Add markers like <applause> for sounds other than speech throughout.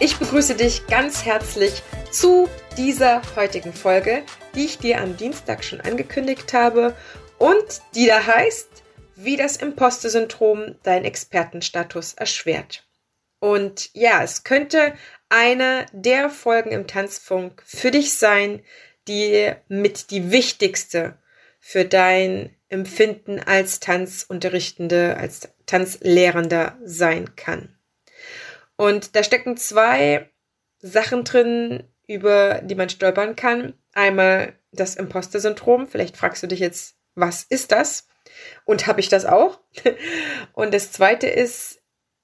Ich begrüße dich ganz herzlich zu dieser heutigen Folge, die ich dir am Dienstag schon angekündigt habe und die da heißt, wie das Imposter-Syndrom deinen Expertenstatus erschwert. Und ja, es könnte eine der Folgen im Tanzfunk für dich sein, die mit die wichtigste für dein Empfinden als Tanzunterrichtende, als Tanzlehrender sein kann. Und da stecken zwei Sachen drin, über die man stolpern kann. Einmal das Imposter-Syndrom. Vielleicht fragst du dich jetzt, was ist das? Und habe ich das auch? <laughs> Und das zweite ist,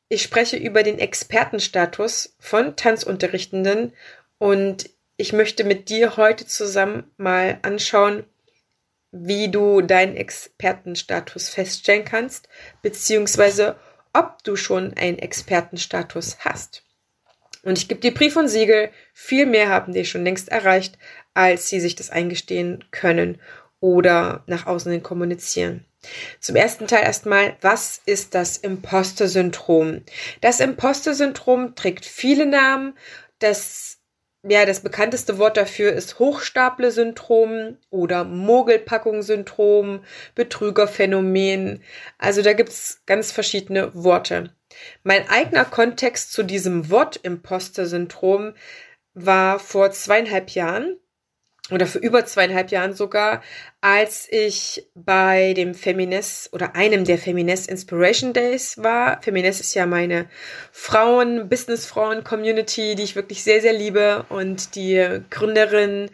ich spreche über den Expertenstatus von Tanzunterrichtenden und ich möchte mit dir heute zusammen mal anschauen, wie du deinen Expertenstatus feststellen kannst, beziehungsweise ob du schon einen Expertenstatus hast. Und ich gebe dir Brief und Siegel, viel mehr haben die schon längst erreicht, als sie sich das eingestehen können oder nach außen hin kommunizieren. Zum ersten Teil erstmal, was ist das Imposter-Syndrom? Das Imposter-Syndrom trägt viele Namen. Das, ja, das bekannteste Wort dafür ist Hochstapler-Syndrom oder Mogelpackung-Syndrom, Betrügerphänomen. Also da gibt's ganz verschiedene Worte. Mein eigener Kontext zu diesem Wort Imposter-Syndrom war vor zweieinhalb Jahren oder für über zweieinhalb Jahren sogar, als ich bei dem Feminist oder einem der Feminist Inspiration Days war. Feminist ist ja meine Frauen, Businessfrauen-Community, die ich wirklich sehr, sehr liebe und die Gründerin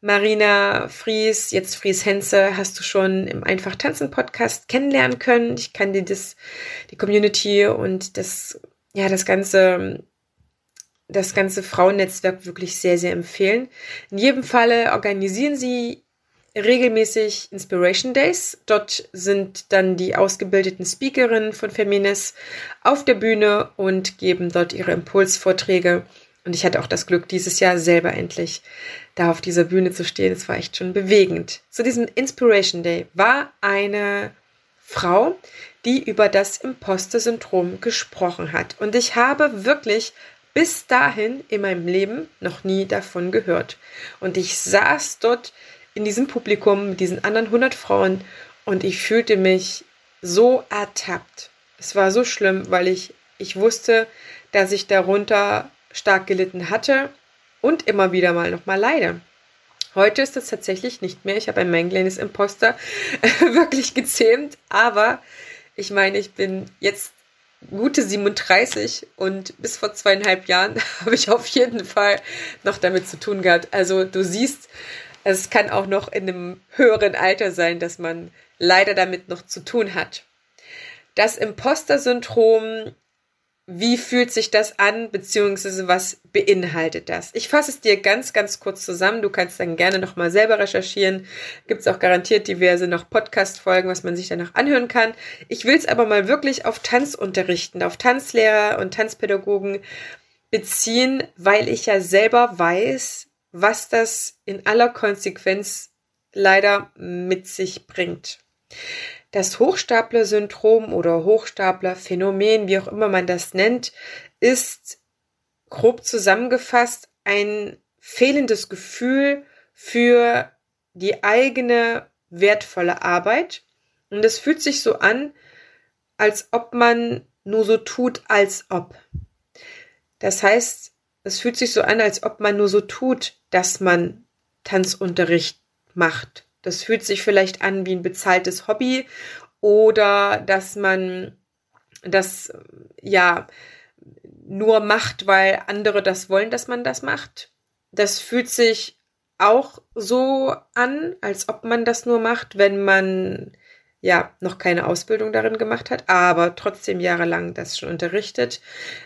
Marina Fries, jetzt Fries Henze, hast du schon im Einfach Tanzen Podcast kennenlernen können. Ich kann dir das, die Community und das, ja, das ganze das ganze Frauennetzwerk wirklich sehr, sehr empfehlen. In jedem Falle organisieren sie regelmäßig Inspiration Days. Dort sind dann die ausgebildeten Speakerinnen von Femines auf der Bühne und geben dort ihre Impulsvorträge. Und ich hatte auch das Glück, dieses Jahr selber endlich da auf dieser Bühne zu stehen. Es war echt schon bewegend. Zu diesem Inspiration Day war eine Frau, die über das Imposter-Syndrom gesprochen hat. Und ich habe wirklich bis dahin in meinem Leben noch nie davon gehört. Und ich saß dort in diesem Publikum mit diesen anderen 100 Frauen und ich fühlte mich so ertappt. Es war so schlimm, weil ich, ich wusste, dass ich darunter stark gelitten hatte und immer wieder mal nochmal leide. Heute ist das tatsächlich nicht mehr. Ich habe ein mein kleines Imposter <laughs> wirklich gezähmt, aber ich meine, ich bin jetzt gute 37 und bis vor zweieinhalb Jahren <laughs> habe ich auf jeden Fall noch damit zu tun gehabt. Also du siehst, es kann auch noch in einem höheren Alter sein, dass man leider damit noch zu tun hat. Das Imposter-Syndrom wie fühlt sich das an, beziehungsweise was beinhaltet das? Ich fasse es dir ganz, ganz kurz zusammen. Du kannst dann gerne nochmal selber recherchieren. Gibt es auch garantiert diverse noch Podcast-Folgen, was man sich danach anhören kann. Ich will es aber mal wirklich auf Tanzunterrichten, auf Tanzlehrer und Tanzpädagogen beziehen, weil ich ja selber weiß, was das in aller Konsequenz leider mit sich bringt. Das Hochstapler-Syndrom oder Hochstapler-Phänomen, wie auch immer man das nennt, ist grob zusammengefasst ein fehlendes Gefühl für die eigene wertvolle Arbeit. Und es fühlt sich so an, als ob man nur so tut, als ob. Das heißt, es fühlt sich so an, als ob man nur so tut, dass man Tanzunterricht macht. Das fühlt sich vielleicht an wie ein bezahltes Hobby oder dass man das ja nur macht, weil andere das wollen, dass man das macht. Das fühlt sich auch so an, als ob man das nur macht, wenn man ja noch keine Ausbildung darin gemacht hat, aber trotzdem jahrelang das schon unterrichtet.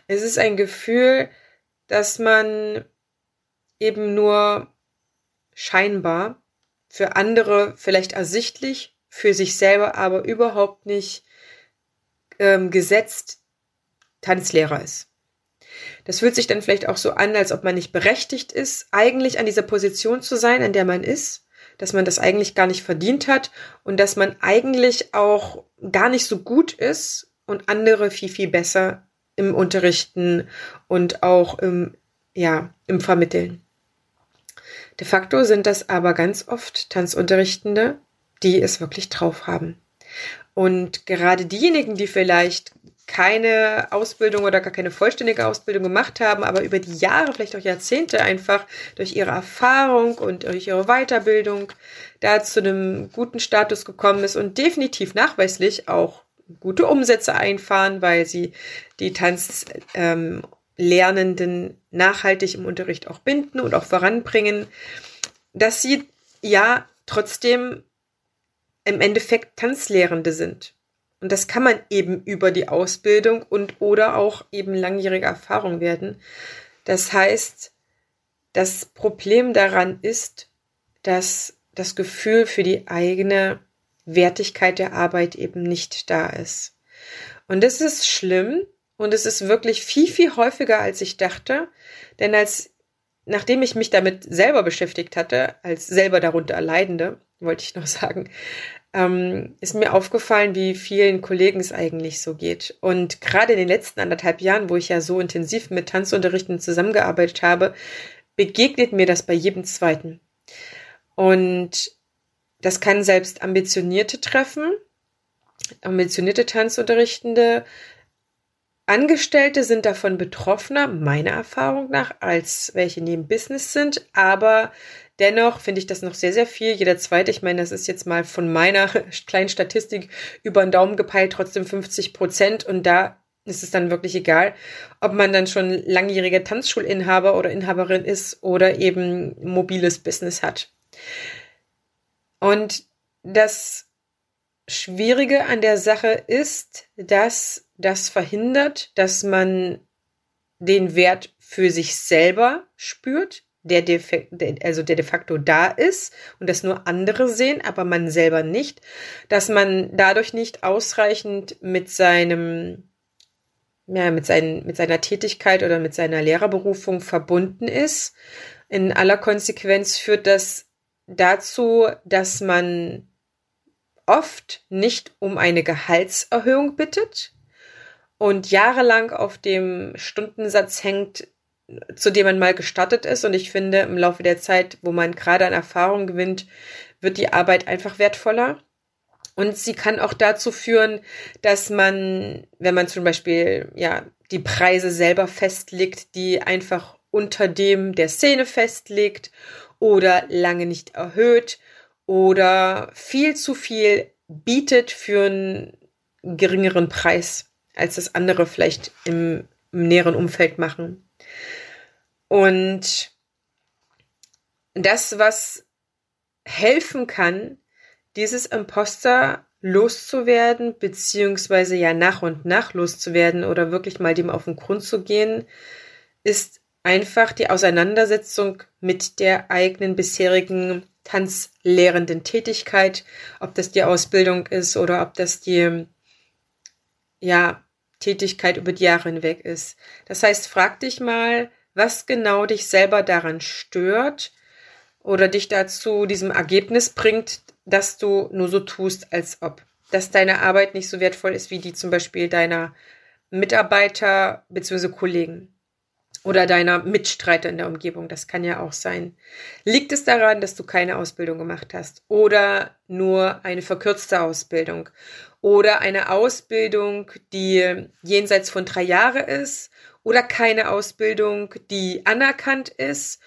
Es ist ein Gefühl, dass man eben nur scheinbar für andere vielleicht ersichtlich, für sich selber aber überhaupt nicht ähm, gesetzt Tanzlehrer ist. Das fühlt sich dann vielleicht auch so an, als ob man nicht berechtigt ist, eigentlich an dieser Position zu sein, an der man ist, dass man das eigentlich gar nicht verdient hat und dass man eigentlich auch gar nicht so gut ist und andere viel, viel besser im Unterrichten und auch im, ja, im Vermitteln. De facto sind das aber ganz oft Tanzunterrichtende, die es wirklich drauf haben. Und gerade diejenigen, die vielleicht keine Ausbildung oder gar keine vollständige Ausbildung gemacht haben, aber über die Jahre, vielleicht auch Jahrzehnte einfach durch ihre Erfahrung und durch ihre Weiterbildung da zu einem guten Status gekommen ist und definitiv nachweislich auch gute Umsätze einfahren, weil sie die Tanzlernenden ähm, nachhaltig im Unterricht auch binden und auch voranbringen, dass sie ja trotzdem im Endeffekt Tanzlehrende sind. Und das kann man eben über die Ausbildung und oder auch eben langjährige Erfahrung werden. Das heißt, das Problem daran ist, dass das Gefühl für die eigene Wertigkeit der Arbeit eben nicht da ist. Und das ist schlimm und es ist wirklich viel, viel häufiger, als ich dachte. Denn als, nachdem ich mich damit selber beschäftigt hatte, als selber darunter Erleidende, wollte ich noch <laughs> sagen, ähm, ist mir aufgefallen, wie vielen Kollegen es eigentlich so geht. Und gerade in den letzten anderthalb Jahren, wo ich ja so intensiv mit Tanzunterrichten zusammengearbeitet habe, begegnet mir das bei jedem zweiten. Und das kann selbst ambitionierte treffen, ambitionierte Tanzunterrichtende. Angestellte sind davon betroffener, meiner Erfahrung nach, als welche neben Business sind. Aber Dennoch finde ich das noch sehr, sehr viel. Jeder zweite, ich meine, das ist jetzt mal von meiner <laughs> kleinen Statistik über den Daumen gepeilt, trotzdem 50 Prozent. Und da ist es dann wirklich egal, ob man dann schon langjähriger Tanzschulinhaber oder Inhaberin ist oder eben mobiles Business hat. Und das Schwierige an der Sache ist, dass das verhindert, dass man den Wert für sich selber spürt, der, de, also der de facto da ist und das nur andere sehen, aber man selber nicht, dass man dadurch nicht ausreichend mit seinem ja, mit, seinen, mit seiner Tätigkeit oder mit seiner Lehrerberufung verbunden ist. In aller Konsequenz führt das dazu, dass man oft nicht um eine Gehaltserhöhung bittet und jahrelang auf dem Stundensatz hängt, zu dem man mal gestartet ist. Und ich finde, im Laufe der Zeit, wo man gerade an Erfahrung gewinnt, wird die Arbeit einfach wertvoller. Und sie kann auch dazu führen, dass man, wenn man zum Beispiel, ja, die Preise selber festlegt, die einfach unter dem der Szene festlegt oder lange nicht erhöht oder viel zu viel bietet für einen geringeren Preis, als das andere vielleicht im, im näheren Umfeld machen. Und das, was helfen kann, dieses Imposter loszuwerden, beziehungsweise ja nach und nach loszuwerden oder wirklich mal dem auf den Grund zu gehen, ist einfach die Auseinandersetzung mit der eigenen bisherigen tanzlehrenden Tätigkeit, ob das die Ausbildung ist oder ob das die ja Tätigkeit über die Jahre hinweg ist. Das heißt, frag dich mal, was genau dich selber daran stört oder dich dazu diesem Ergebnis bringt, dass du nur so tust, als ob. Dass deine Arbeit nicht so wertvoll ist wie die zum Beispiel deiner Mitarbeiter bzw. Kollegen oder deiner Mitstreiter in der Umgebung. Das kann ja auch sein. Liegt es daran, dass du keine Ausbildung gemacht hast oder nur eine verkürzte Ausbildung oder eine Ausbildung, die jenseits von drei Jahre ist oder keine Ausbildung, die anerkannt ist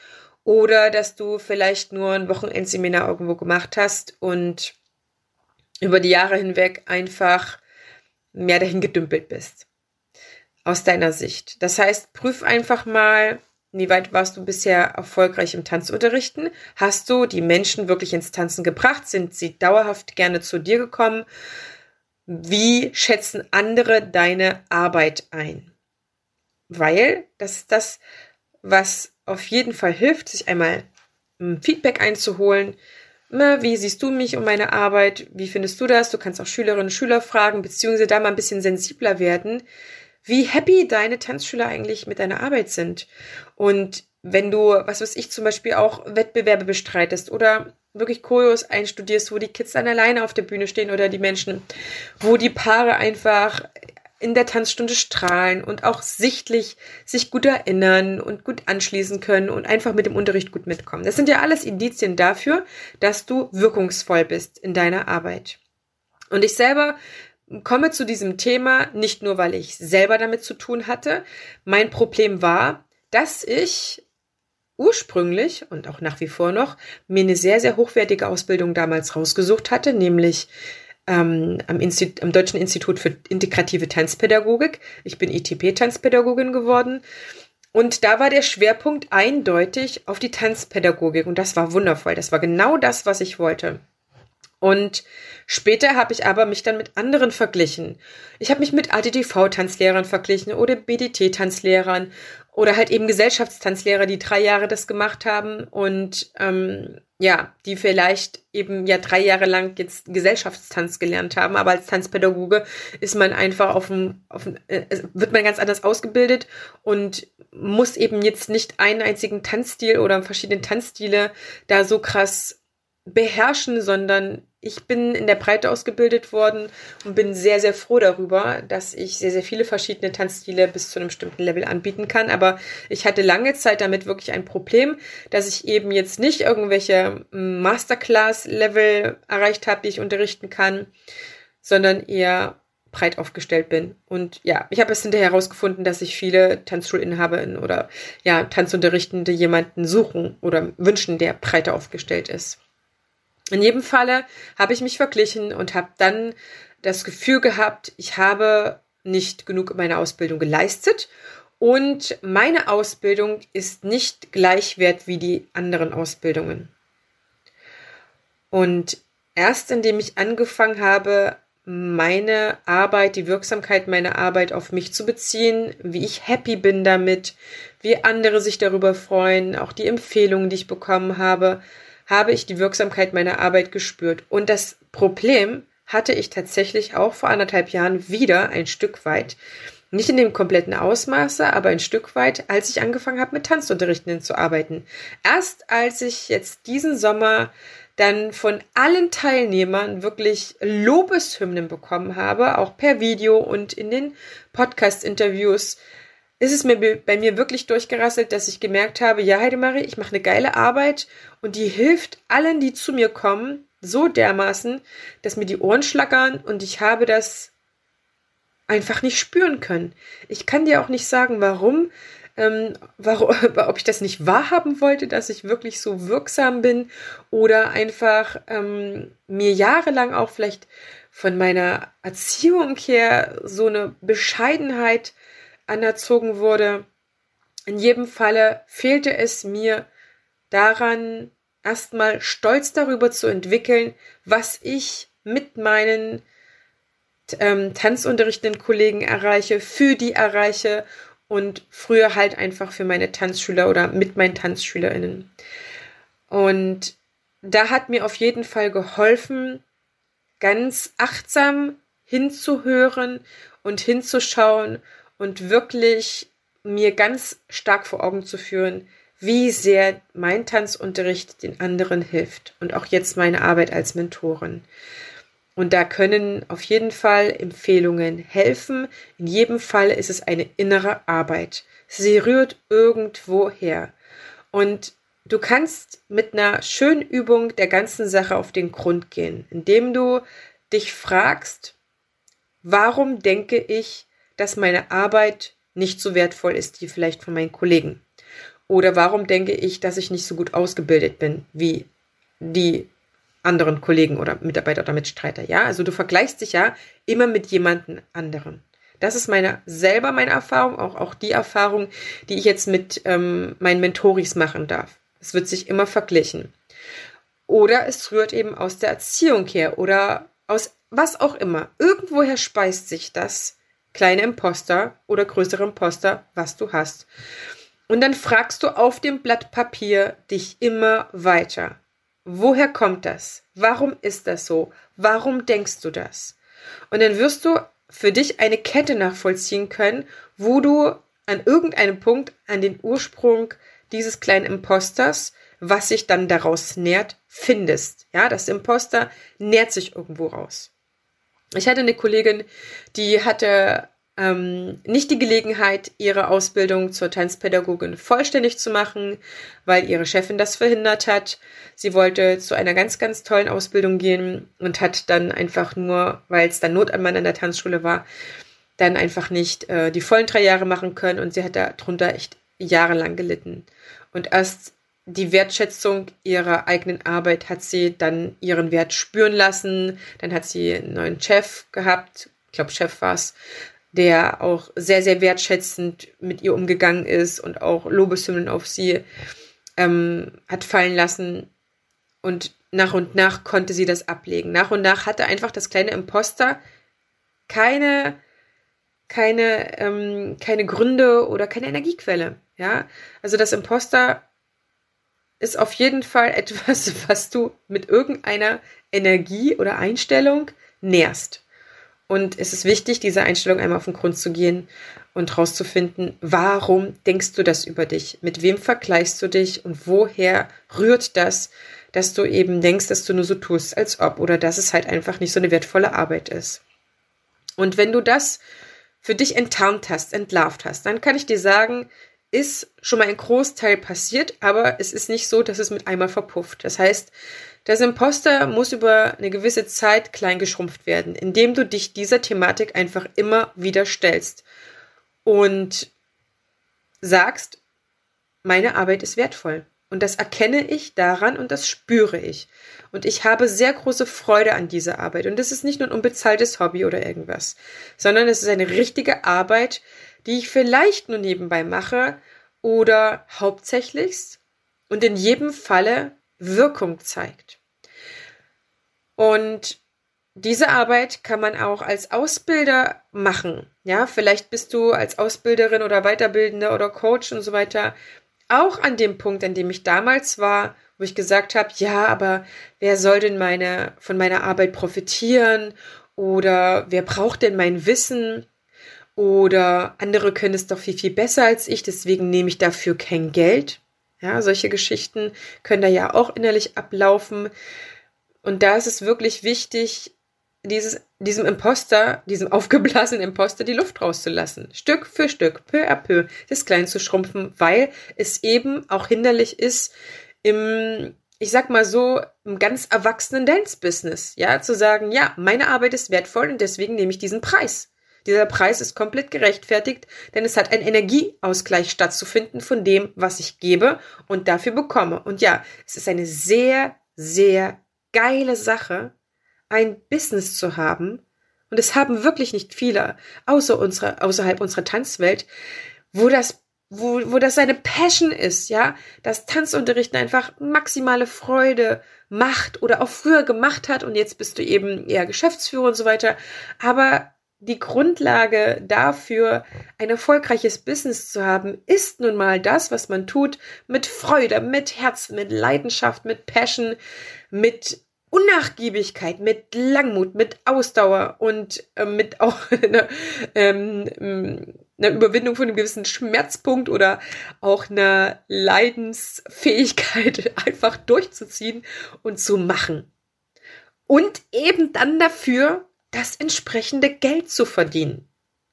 oder dass du vielleicht nur ein Wochenendseminar irgendwo gemacht hast und über die Jahre hinweg einfach mehr dahin gedümpelt bist. Aus deiner Sicht. Das heißt, prüf einfach mal, Inwieweit warst du bisher erfolgreich im Tanzunterrichten? Hast du die Menschen wirklich ins Tanzen gebracht? Sind sie dauerhaft gerne zu dir gekommen? Wie schätzen andere deine Arbeit ein? Weil das ist das, was auf jeden Fall hilft, sich einmal Feedback einzuholen. Wie siehst du mich und meine Arbeit? Wie findest du das? Du kannst auch Schülerinnen und Schüler fragen, beziehungsweise da mal ein bisschen sensibler werden wie happy deine Tanzschüler eigentlich mit deiner Arbeit sind. Und wenn du, was weiß ich, zum Beispiel auch Wettbewerbe bestreitest oder wirklich Choreos einstudierst, wo die Kids dann alleine auf der Bühne stehen oder die Menschen, wo die Paare einfach in der Tanzstunde strahlen und auch sichtlich sich gut erinnern und gut anschließen können und einfach mit dem Unterricht gut mitkommen. Das sind ja alles Indizien dafür, dass du wirkungsvoll bist in deiner Arbeit. Und ich selber komme zu diesem Thema nicht nur, weil ich selber damit zu tun hatte. Mein Problem war, dass ich ursprünglich und auch nach wie vor noch mir eine sehr, sehr hochwertige Ausbildung damals rausgesucht hatte, nämlich ähm, am, am Deutschen Institut für integrative Tanzpädagogik. Ich bin ITP-Tanzpädagogin geworden. Und da war der Schwerpunkt eindeutig auf die Tanzpädagogik. Und das war wundervoll. Das war genau das, was ich wollte. Und später habe ich aber mich dann mit anderen verglichen. Ich habe mich mit ADTV-Tanzlehrern verglichen oder BDT-Tanzlehrern oder halt eben Gesellschaftstanzlehrer, die drei Jahre das gemacht haben und ähm, ja, die vielleicht eben ja drei Jahre lang jetzt Gesellschaftstanz gelernt haben, aber als Tanzpädagoge ist man einfach auf dem, auf dem äh, wird man ganz anders ausgebildet und muss eben jetzt nicht einen einzigen Tanzstil oder verschiedene Tanzstile da so krass beherrschen, sondern ich bin in der Breite ausgebildet worden und bin sehr, sehr froh darüber, dass ich sehr, sehr viele verschiedene Tanzstile bis zu einem bestimmten Level anbieten kann. Aber ich hatte lange Zeit damit wirklich ein Problem, dass ich eben jetzt nicht irgendwelche Masterclass-Level erreicht habe, die ich unterrichten kann, sondern eher breit aufgestellt bin. Und ja, ich habe es hinterher herausgefunden, dass sich viele Tanzschulinhaberinnen oder ja, Tanzunterrichtende jemanden suchen oder wünschen, der breiter aufgestellt ist. In jedem Falle habe ich mich verglichen und habe dann das Gefühl gehabt, ich habe nicht genug meine Ausbildung geleistet und meine Ausbildung ist nicht gleichwert wie die anderen Ausbildungen. Und erst indem ich angefangen habe, meine Arbeit, die Wirksamkeit meiner Arbeit auf mich zu beziehen, wie ich happy bin damit, wie andere sich darüber freuen, auch die Empfehlungen, die ich bekommen habe, habe ich die Wirksamkeit meiner Arbeit gespürt. Und das Problem hatte ich tatsächlich auch vor anderthalb Jahren wieder ein Stück weit. Nicht in dem kompletten Ausmaße, aber ein Stück weit, als ich angefangen habe, mit Tanzunterrichtenden zu arbeiten. Erst als ich jetzt diesen Sommer dann von allen Teilnehmern wirklich Lobeshymnen bekommen habe, auch per Video und in den Podcast-Interviews, ist es mir bei mir wirklich durchgerasselt, dass ich gemerkt habe, ja, Heidemarie, ich mache eine geile Arbeit und die hilft allen, die zu mir kommen, so dermaßen, dass mir die Ohren schlackern und ich habe das einfach nicht spüren können. Ich kann dir auch nicht sagen, warum, ähm, warum <laughs> ob ich das nicht wahrhaben wollte, dass ich wirklich so wirksam bin oder einfach ähm, mir jahrelang auch vielleicht von meiner Erziehung her so eine Bescheidenheit anerzogen wurde. In jedem Falle fehlte es mir daran, erstmal stolz darüber zu entwickeln, was ich mit meinen ähm, tanzunterrichtenden Kollegen erreiche, für die erreiche und früher halt einfach für meine Tanzschüler oder mit meinen TanzschülerInnen. Und da hat mir auf jeden Fall geholfen, ganz achtsam hinzuhören und hinzuschauen und wirklich mir ganz stark vor Augen zu führen, wie sehr mein Tanzunterricht den anderen hilft und auch jetzt meine Arbeit als Mentorin. Und da können auf jeden Fall Empfehlungen helfen. In jedem Fall ist es eine innere Arbeit. Sie rührt irgendwo her. Und du kannst mit einer schönen Übung der ganzen Sache auf den Grund gehen, indem du dich fragst, warum denke ich, dass meine Arbeit nicht so wertvoll ist wie vielleicht von meinen Kollegen? Oder warum denke ich, dass ich nicht so gut ausgebildet bin wie die anderen Kollegen oder Mitarbeiter oder Mitstreiter? Ja, also du vergleichst dich ja immer mit jemandem anderen. Das ist meine selber meine Erfahrung, auch, auch die Erfahrung, die ich jetzt mit ähm, meinen Mentoris machen darf. Es wird sich immer verglichen. Oder es rührt eben aus der Erziehung her oder aus was auch immer. Irgendwoher speist sich das kleine Imposter oder größere Imposter, was du hast. Und dann fragst du auf dem Blatt Papier dich immer weiter. Woher kommt das? Warum ist das so? Warum denkst du das? Und dann wirst du für dich eine Kette nachvollziehen können, wo du an irgendeinem Punkt an den Ursprung dieses kleinen Imposters, was sich dann daraus nährt, findest. Ja, das Imposter nährt sich irgendwo raus. Ich hatte eine Kollegin, die hatte ähm, nicht die Gelegenheit, ihre Ausbildung zur Tanzpädagogin vollständig zu machen, weil ihre Chefin das verhindert hat. Sie wollte zu einer ganz, ganz tollen Ausbildung gehen und hat dann einfach nur, weil es dann Not an Mann an der Tanzschule war, dann einfach nicht äh, die vollen drei Jahre machen können und sie hat darunter echt jahrelang gelitten. Und erst die Wertschätzung ihrer eigenen Arbeit hat sie dann ihren Wert spüren lassen. Dann hat sie einen neuen Chef gehabt, ich glaube Chef war es, der auch sehr, sehr wertschätzend mit ihr umgegangen ist und auch Lobeshymnen auf sie ähm, hat fallen lassen. Und nach und nach konnte sie das ablegen. Nach und nach hatte einfach das kleine Imposter keine, keine, ähm, keine Gründe oder keine Energiequelle. Ja, also das Imposter ist auf jeden Fall <laughs> etwas, was du mit irgendeiner Energie oder Einstellung nährst. Und es ist wichtig, diese Einstellung einmal auf den Grund zu gehen und rauszufinden, warum denkst du das über dich? Mit wem vergleichst du dich und woher rührt das, dass du eben denkst, dass du nur so tust, als ob oder dass es halt einfach nicht so eine wertvolle Arbeit ist. Und wenn du das für dich enttarnt hast, entlarvt hast, dann kann ich dir sagen, ist schon mal ein Großteil passiert, aber es ist nicht so, dass es mit einmal verpufft. Das heißt, das Imposter muss über eine gewisse Zeit klein geschrumpft werden, indem du dich dieser Thematik einfach immer wieder stellst und sagst, meine Arbeit ist wertvoll. Und das erkenne ich daran und das spüre ich. Und ich habe sehr große Freude an dieser Arbeit. Und das ist nicht nur ein unbezahltes Hobby oder irgendwas, sondern es ist eine richtige Arbeit, die ich vielleicht nur nebenbei mache oder hauptsächlichst und in jedem Falle Wirkung zeigt. Und diese Arbeit kann man auch als Ausbilder machen. Ja, vielleicht bist du als Ausbilderin oder Weiterbildender oder Coach und so weiter auch an dem Punkt, an dem ich damals war, wo ich gesagt habe, ja, aber wer soll denn meine von meiner Arbeit profitieren oder wer braucht denn mein Wissen? Oder andere können es doch viel, viel besser als ich, deswegen nehme ich dafür kein Geld. Ja, solche Geschichten können da ja auch innerlich ablaufen. Und da ist es wirklich wichtig, dieses, diesem Imposter, diesem <laughs> aufgeblasenen Imposter die Luft rauszulassen. Stück für Stück, peu à peu, das klein zu schrumpfen, weil es eben auch hinderlich ist, im, ich sag mal so, im ganz erwachsenen Dance-Business, ja, zu sagen, ja, meine Arbeit ist wertvoll und deswegen nehme ich diesen Preis. Dieser Preis ist komplett gerechtfertigt, denn es hat ein Energieausgleich stattzufinden von dem, was ich gebe und dafür bekomme. Und ja, es ist eine sehr, sehr geile Sache, ein Business zu haben. Und es haben wirklich nicht viele außer unserer, außerhalb unserer Tanzwelt, wo das wo, wo das seine Passion ist, ja, dass Tanzunterrichten einfach maximale Freude macht oder auch früher gemacht hat und jetzt bist du eben eher Geschäftsführer und so weiter. Aber die Grundlage dafür, ein erfolgreiches Business zu haben, ist nun mal das, was man tut, mit Freude, mit Herzen, mit Leidenschaft, mit Passion, mit Unnachgiebigkeit, mit Langmut, mit Ausdauer und äh, mit <laughs> auch einer, ähm, einer Überwindung von einem gewissen Schmerzpunkt oder auch einer Leidensfähigkeit <laughs> einfach durchzuziehen und zu machen. Und eben dann dafür das entsprechende Geld zu verdienen.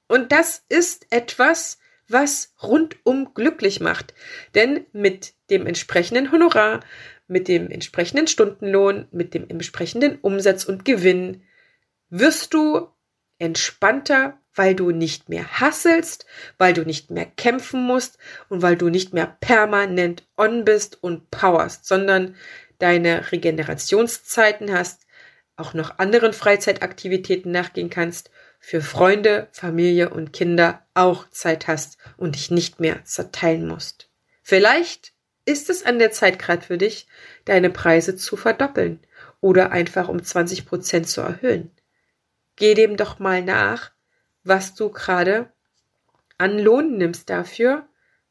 Und das ist etwas, was rundum glücklich macht. Denn mit dem entsprechenden Honorar, mit dem entsprechenden Stundenlohn, mit dem entsprechenden Umsatz und Gewinn wirst du entspannter, weil du nicht mehr hasselst, weil du nicht mehr kämpfen musst und weil du nicht mehr permanent on bist und powerst, sondern deine Regenerationszeiten hast, auch noch anderen Freizeitaktivitäten nachgehen kannst, für Freunde, Familie und Kinder auch Zeit hast und dich nicht mehr zerteilen musst. Vielleicht ist es an der Zeit gerade für dich, deine Preise zu verdoppeln oder einfach um 20 Prozent zu erhöhen. Geh dem doch mal nach, was du gerade an Lohn nimmst dafür,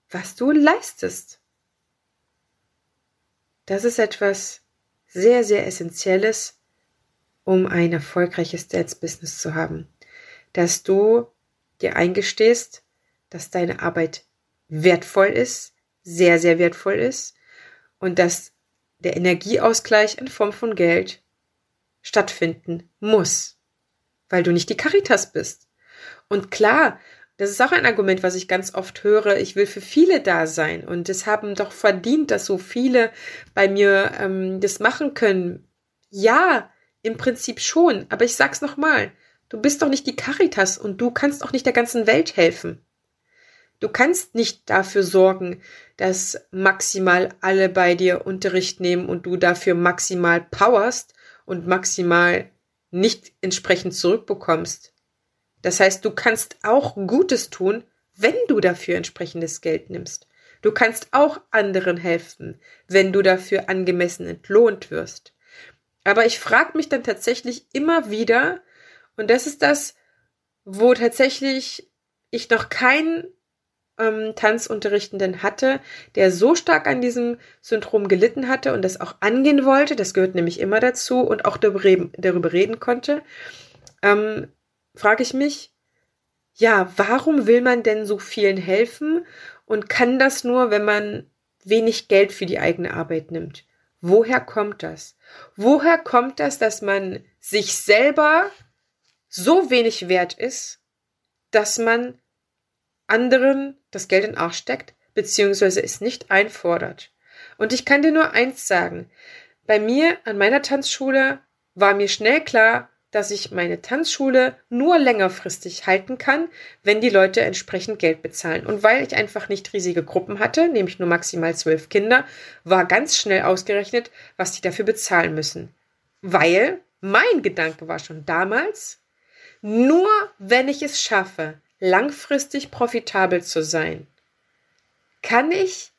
was du leistest. Das ist etwas sehr, sehr Essentielles, um ein erfolgreiches Dance-Business zu haben. Dass du dir eingestehst, dass deine Arbeit wertvoll ist, sehr, sehr wertvoll ist und dass der Energieausgleich in Form von Geld stattfinden muss, weil du nicht die Caritas bist. Und klar, das ist auch ein Argument, was ich ganz oft höre. Ich will für viele da sein und es haben doch verdient, dass so viele bei mir ähm, das machen können. Ja, im Prinzip schon, aber ich sag's nochmal. Du bist doch nicht die Caritas und du kannst auch nicht der ganzen Welt helfen. Du kannst nicht dafür sorgen, dass maximal alle bei dir Unterricht nehmen und du dafür maximal powerst und maximal nicht entsprechend zurückbekommst. Das heißt, du kannst auch Gutes tun, wenn du dafür entsprechendes Geld nimmst. Du kannst auch anderen helfen, wenn du dafür angemessen entlohnt wirst. Aber ich frage mich dann tatsächlich immer wieder, und das ist das, wo tatsächlich ich noch keinen ähm, Tanzunterrichtenden hatte, der so stark an diesem Syndrom gelitten hatte und das auch angehen wollte, das gehört nämlich immer dazu und auch darüber reden, darüber reden konnte, ähm, frage ich mich, ja, warum will man denn so vielen helfen? Und kann das nur, wenn man wenig Geld für die eigene Arbeit nimmt? Woher kommt das? Woher kommt das, dass man sich selber so wenig wert ist, dass man anderen das Geld in den Arsch steckt, beziehungsweise es nicht einfordert. Und ich kann dir nur eins sagen. Bei mir an meiner Tanzschule war mir schnell klar, dass ich meine Tanzschule nur längerfristig halten kann, wenn die Leute entsprechend Geld bezahlen. Und weil ich einfach nicht riesige Gruppen hatte, nämlich nur maximal zwölf Kinder, war ganz schnell ausgerechnet, was die dafür bezahlen müssen. Weil mein Gedanke war schon damals, nur wenn ich es schaffe, langfristig profitabel zu sein, kann ich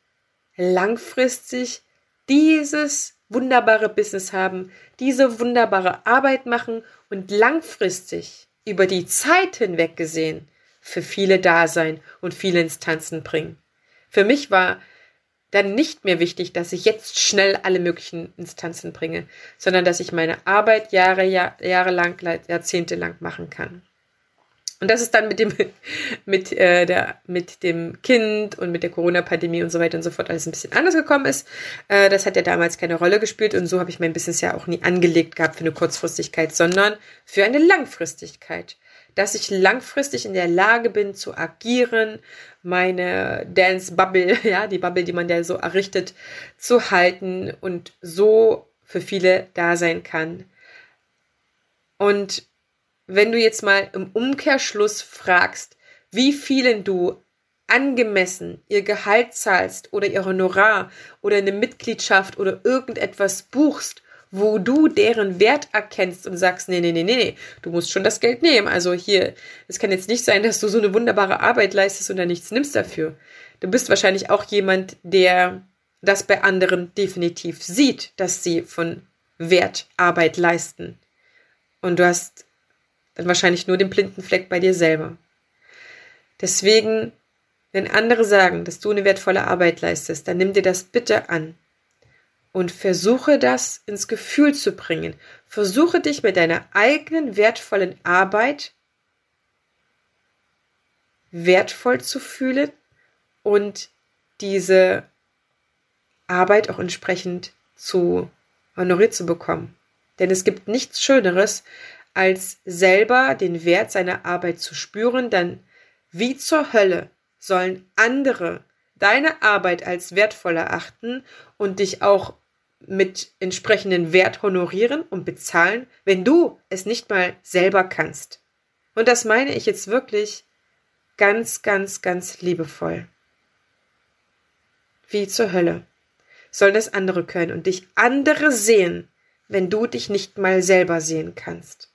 langfristig dieses wunderbare Business haben, diese wunderbare Arbeit machen und langfristig über die Zeit hinweg gesehen für viele da sein und viele Instanzen bringen. Für mich war dann nicht mehr wichtig, dass ich jetzt schnell alle möglichen Instanzen bringe, sondern dass ich meine Arbeit Jahre, Jahr, jahrelang, jahrzehntelang machen kann. Und das ist dann mit dem, <laughs> mit, äh, der, mit dem Kind und mit der Corona-Pandemie und so weiter und so fort alles ein bisschen anders gekommen ist. Äh, das hat ja damals keine Rolle gespielt und so habe ich mein Business ja auch nie angelegt gehabt für eine Kurzfristigkeit, sondern für eine Langfristigkeit. Dass ich langfristig in der Lage bin zu agieren, meine Dance Bubble, <laughs> ja, die Bubble, die man ja so errichtet, zu halten und so für viele da sein kann. Und wenn du jetzt mal im Umkehrschluss fragst, wie vielen du angemessen ihr Gehalt zahlst oder ihr Honorar oder eine Mitgliedschaft oder irgendetwas buchst, wo du deren Wert erkennst und sagst, nee, nee, nee, nee, nee, du musst schon das Geld nehmen. Also hier, es kann jetzt nicht sein, dass du so eine wunderbare Arbeit leistest und dann nichts nimmst dafür. Du bist wahrscheinlich auch jemand, der das bei anderen definitiv sieht, dass sie von Wert Arbeit leisten. Und du hast dann wahrscheinlich nur den blinden Fleck bei dir selber. Deswegen, wenn andere sagen, dass du eine wertvolle Arbeit leistest, dann nimm dir das bitte an und versuche das ins Gefühl zu bringen. Versuche dich mit deiner eigenen wertvollen Arbeit wertvoll zu fühlen und diese Arbeit auch entsprechend zu honoriert zu bekommen. Denn es gibt nichts Schöneres, als selber den Wert seiner Arbeit zu spüren, dann wie zur Hölle sollen andere deine Arbeit als wertvoll erachten und dich auch mit entsprechendem Wert honorieren und bezahlen, wenn du es nicht mal selber kannst. Und das meine ich jetzt wirklich ganz, ganz, ganz liebevoll. Wie zur Hölle sollen das andere können und dich andere sehen, wenn du dich nicht mal selber sehen kannst.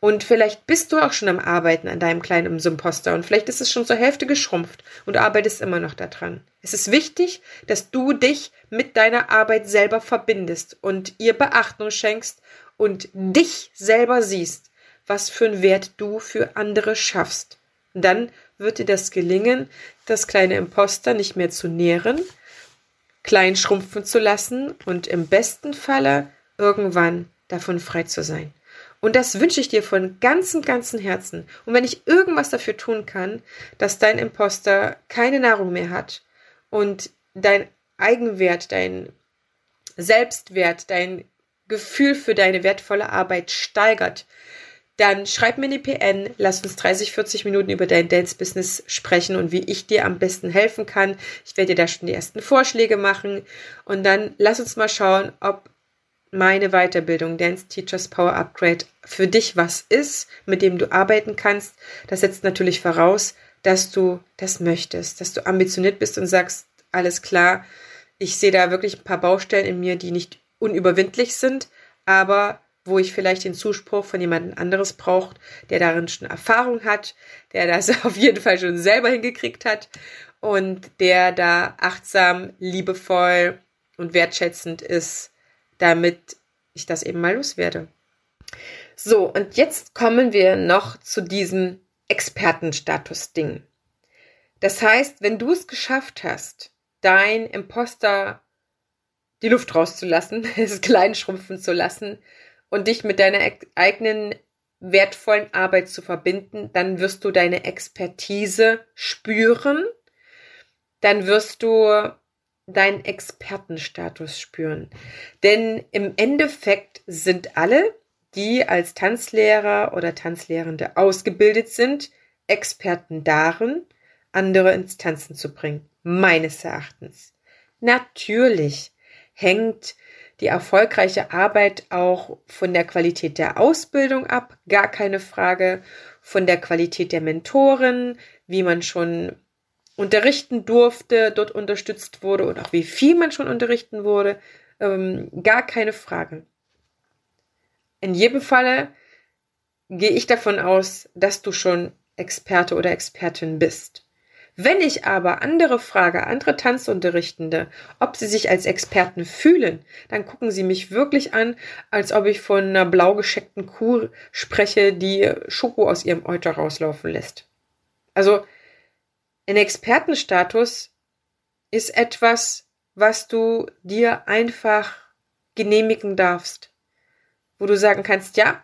Und vielleicht bist du auch schon am Arbeiten an deinem kleinen Imposter und vielleicht ist es schon zur Hälfte geschrumpft und arbeitest immer noch daran. Es ist wichtig, dass du dich mit deiner Arbeit selber verbindest und ihr Beachtung schenkst und dich selber siehst, was für einen Wert du für andere schaffst. dann wird dir das gelingen, das kleine Imposter nicht mehr zu nähren, klein schrumpfen zu lassen und im besten Falle irgendwann davon frei zu sein. Und das wünsche ich dir von ganzem, ganzem Herzen. Und wenn ich irgendwas dafür tun kann, dass dein Imposter keine Nahrung mehr hat und dein Eigenwert, dein Selbstwert, dein Gefühl für deine wertvolle Arbeit steigert, dann schreib mir eine PN, lass uns 30, 40 Minuten über dein Dance-Business sprechen und wie ich dir am besten helfen kann. Ich werde dir da schon die ersten Vorschläge machen und dann lass uns mal schauen, ob meine Weiterbildung Dance Teachers Power Upgrade für dich was ist, mit dem du arbeiten kannst. Das setzt natürlich voraus, dass du das möchtest, dass du ambitioniert bist und sagst, alles klar, ich sehe da wirklich ein paar Baustellen in mir, die nicht unüberwindlich sind, aber wo ich vielleicht den Zuspruch von jemand anderes braucht, der darin schon Erfahrung hat, der das <laughs> auf jeden Fall schon selber hingekriegt hat und der da achtsam, liebevoll und wertschätzend ist, damit ich das eben mal loswerde. So, und jetzt kommen wir noch zu diesem Expertenstatus-Ding. Das heißt, wenn du es geschafft hast, dein Imposter die Luft rauszulassen, <laughs> es klein schrumpfen zu lassen und dich mit deiner eigenen wertvollen Arbeit zu verbinden, dann wirst du deine Expertise spüren, dann wirst du deinen Expertenstatus spüren. Denn im Endeffekt sind alle, die als Tanzlehrer oder Tanzlehrende ausgebildet sind, Experten darin, andere ins Tanzen zu bringen. Meines Erachtens. Natürlich hängt die erfolgreiche Arbeit auch von der Qualität der Ausbildung ab, gar keine Frage, von der Qualität der Mentoren, wie man schon unterrichten durfte, dort unterstützt wurde und auch wie viel man schon unterrichten wurde, ähm, gar keine Frage. In jedem Falle gehe ich davon aus, dass du schon Experte oder Expertin bist. Wenn ich aber andere frage, andere Tanzunterrichtende, ob sie sich als Experten fühlen, dann gucken sie mich wirklich an, als ob ich von einer blau gescheckten Kuh spreche, die Schoko aus ihrem Euter rauslaufen lässt. Also, ein Expertenstatus ist etwas, was du dir einfach genehmigen darfst. Wo du sagen kannst, ja,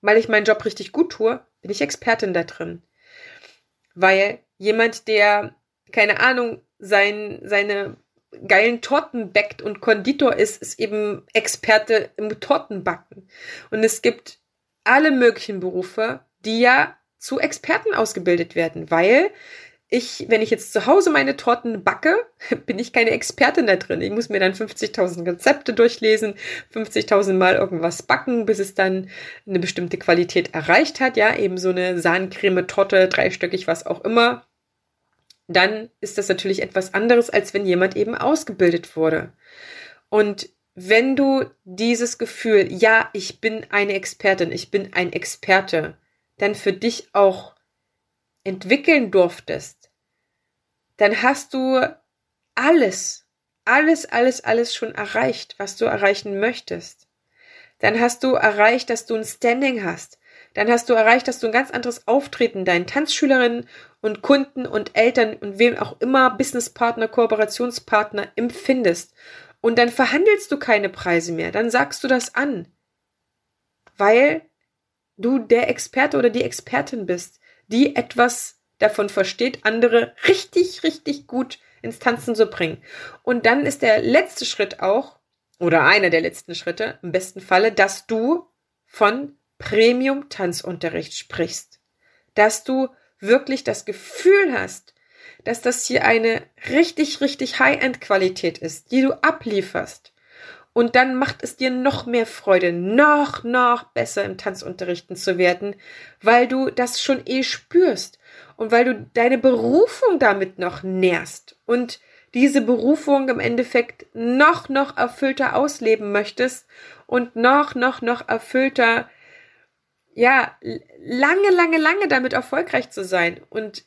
weil ich meinen Job richtig gut tue, bin ich Expertin da drin. Weil jemand, der, keine Ahnung, sein, seine geilen Torten backt und Konditor ist, ist eben Experte im Tortenbacken. Und es gibt alle möglichen Berufe, die ja zu Experten ausgebildet werden, weil ich, wenn ich jetzt zu Hause meine Torten backe, <laughs> bin ich keine Expertin da drin. Ich muss mir dann 50.000 Rezepte durchlesen, 50.000 Mal irgendwas backen, bis es dann eine bestimmte Qualität erreicht hat. Ja, eben so eine Sahncreme, Torte, dreistöckig, was auch immer dann ist das natürlich etwas anderes, als wenn jemand eben ausgebildet wurde. Und wenn du dieses Gefühl, ja, ich bin eine Expertin, ich bin ein Experte, dann für dich auch entwickeln durftest, dann hast du alles, alles, alles, alles schon erreicht, was du erreichen möchtest. Dann hast du erreicht, dass du ein Standing hast. Dann hast du erreicht, dass du ein ganz anderes Auftreten deinen Tanzschülerinnen und Kunden und Eltern und wem auch immer Businesspartner, Kooperationspartner empfindest. Und dann verhandelst du keine Preise mehr, dann sagst du das an. Weil du der Experte oder die Expertin bist, die etwas davon versteht, andere richtig, richtig gut ins Tanzen zu bringen. Und dann ist der letzte Schritt auch, oder einer der letzten Schritte, im besten Falle, dass du von Premium-Tanzunterricht sprichst. Dass du wirklich das Gefühl hast, dass das hier eine richtig, richtig High-End-Qualität ist, die du ablieferst. Und dann macht es dir noch mehr Freude, noch, noch besser im Tanzunterrichten zu werden, weil du das schon eh spürst und weil du deine Berufung damit noch nährst und diese Berufung im Endeffekt noch, noch erfüllter ausleben möchtest und noch, noch, noch erfüllter ja, lange, lange, lange damit erfolgreich zu sein. Und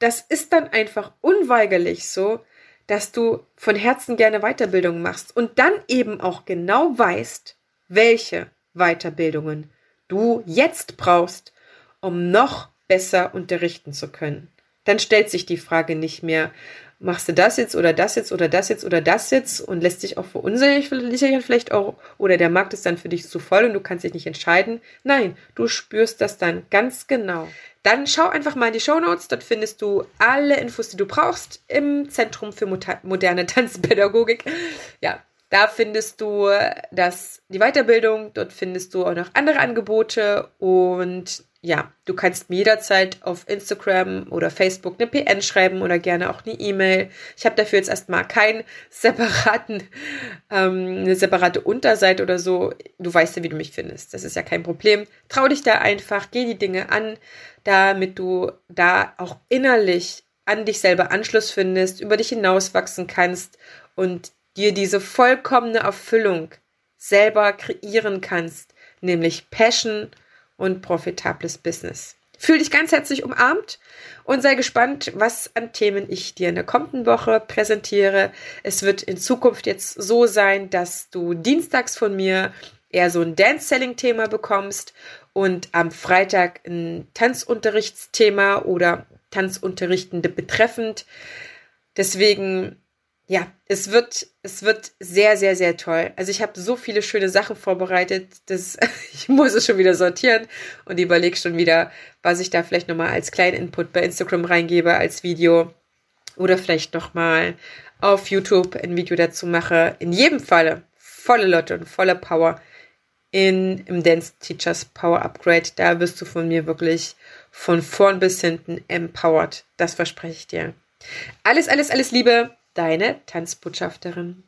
das ist dann einfach unweigerlich so, dass du von Herzen gerne Weiterbildung machst und dann eben auch genau weißt, welche Weiterbildungen du jetzt brauchst, um noch besser unterrichten zu können. Dann stellt sich die Frage nicht mehr, machst du das jetzt oder das jetzt oder das jetzt oder das jetzt und lässt dich auch verunsichern vielleicht auch oder der Markt ist dann für dich zu voll und du kannst dich nicht entscheiden. Nein, du spürst das dann ganz genau. Dann schau einfach mal in die Show Notes, dort findest du alle Infos, die du brauchst im Zentrum für moderne <laughs> Tanzpädagogik. Ja, da findest du das, die Weiterbildung, dort findest du auch noch andere Angebote und ja, du kannst mir jederzeit auf Instagram oder Facebook eine PN schreiben oder gerne auch eine E-Mail. Ich habe dafür jetzt erstmal keinen <laughs> separaten, ähm, eine separate Unterseite oder so. Du weißt ja, wie du mich findest. Das ist ja kein Problem. Trau dich da einfach, geh die Dinge an, damit du da auch innerlich an dich selber Anschluss findest, über dich hinauswachsen kannst und dir diese vollkommene Erfüllung selber kreieren kannst, nämlich Passion und profitables Business. Fühl dich ganz herzlich umarmt und sei gespannt, was an Themen ich dir in der kommenden Woche präsentiere. Es wird in Zukunft jetzt so sein, dass du dienstags von mir eher so ein Dance-Selling-Thema bekommst und am Freitag ein Tanzunterrichtsthema oder Tanzunterrichtende betreffend. Deswegen ja, es wird, es wird sehr, sehr, sehr toll. Also ich habe so viele schöne Sachen vorbereitet, dass <laughs> ich muss es schon wieder sortieren und überlege schon wieder, was ich da vielleicht nochmal als kleinen Input bei Instagram reingebe als Video oder vielleicht nochmal auf YouTube ein Video dazu mache. In jedem Falle volle Lotte und volle Power in, im Dance Teachers Power Upgrade. Da wirst du von mir wirklich von vorn bis hinten empowered. Das verspreche ich dir. Alles, alles, alles Liebe deine Tanzbotschafterin.